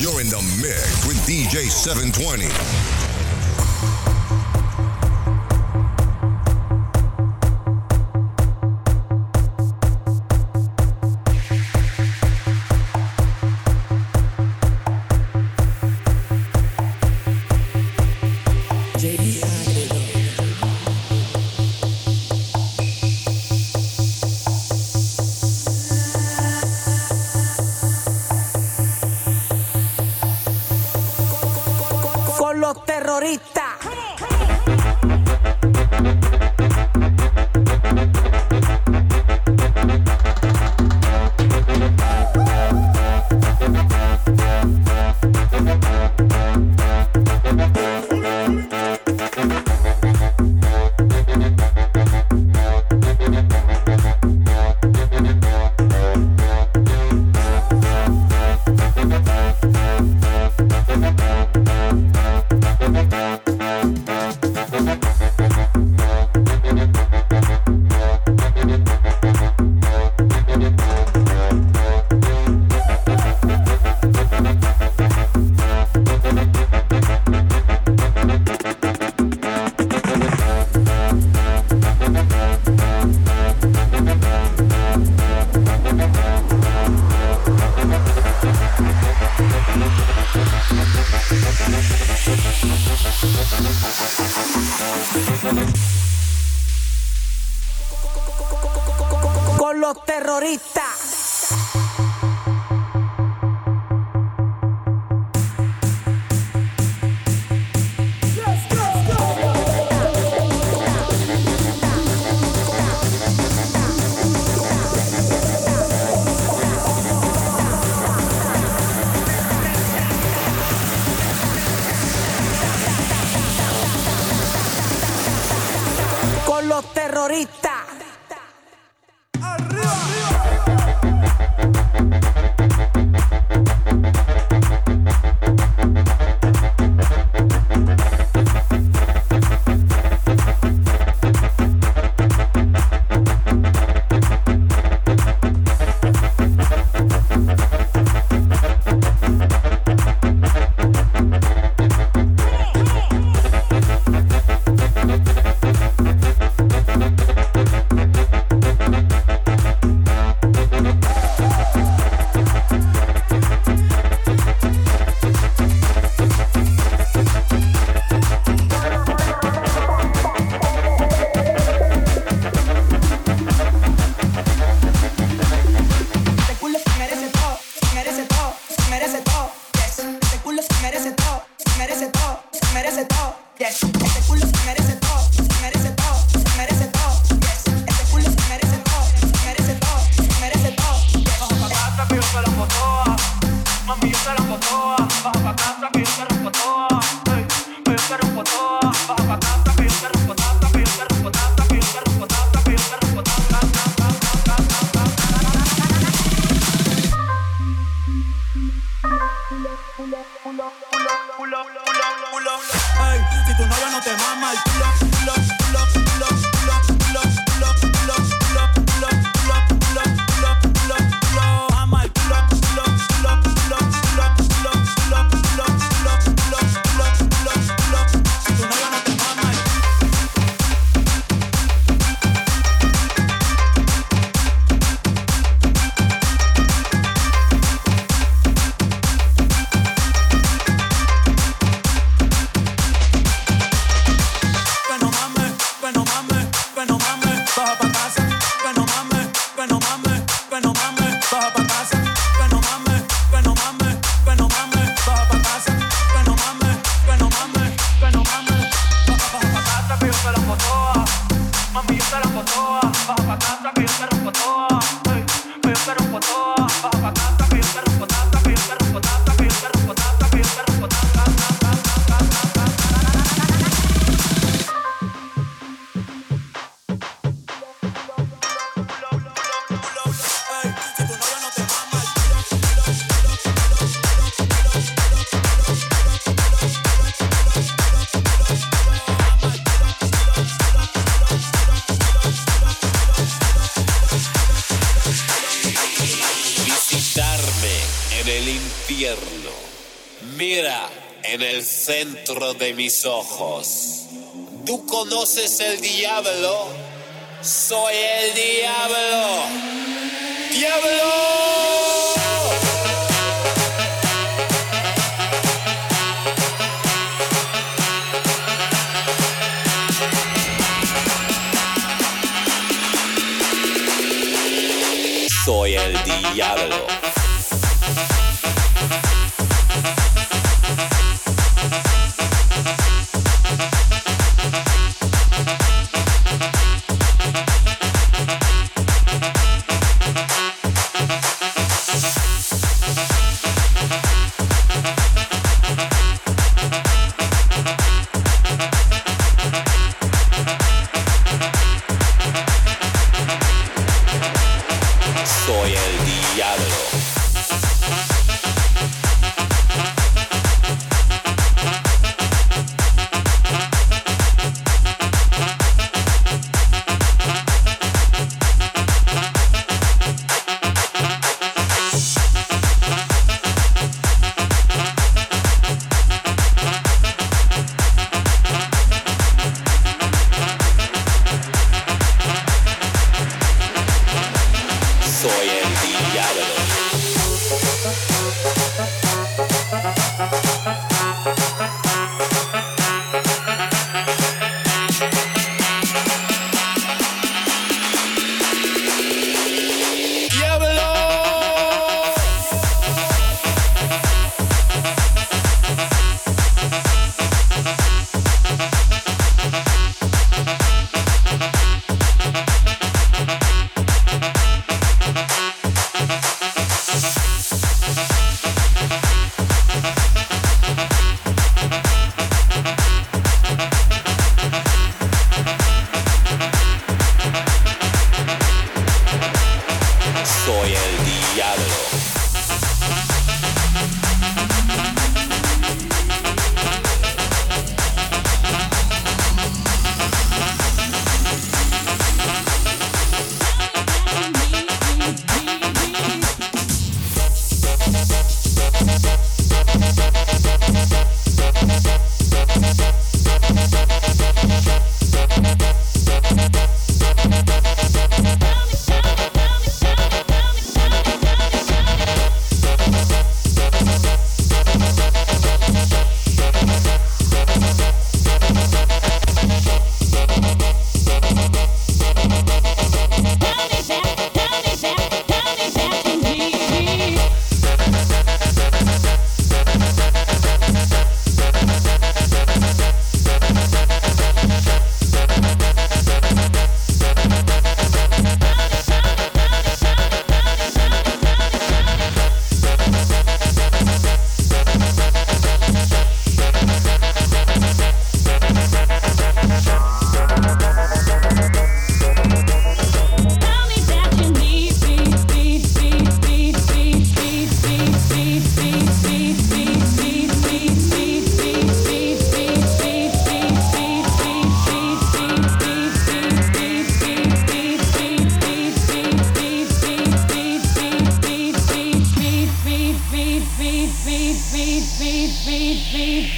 You're in the mix with DJ 720. Ay, si tu novio no te mama el culo, culo, culo, culo, culo. El centro de mis ojos. ¿Tú conoces el diablo? Soy el diablo. ¡Diablo! Soy el diablo.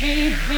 Hey.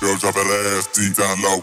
Girls drop that ass deep down low,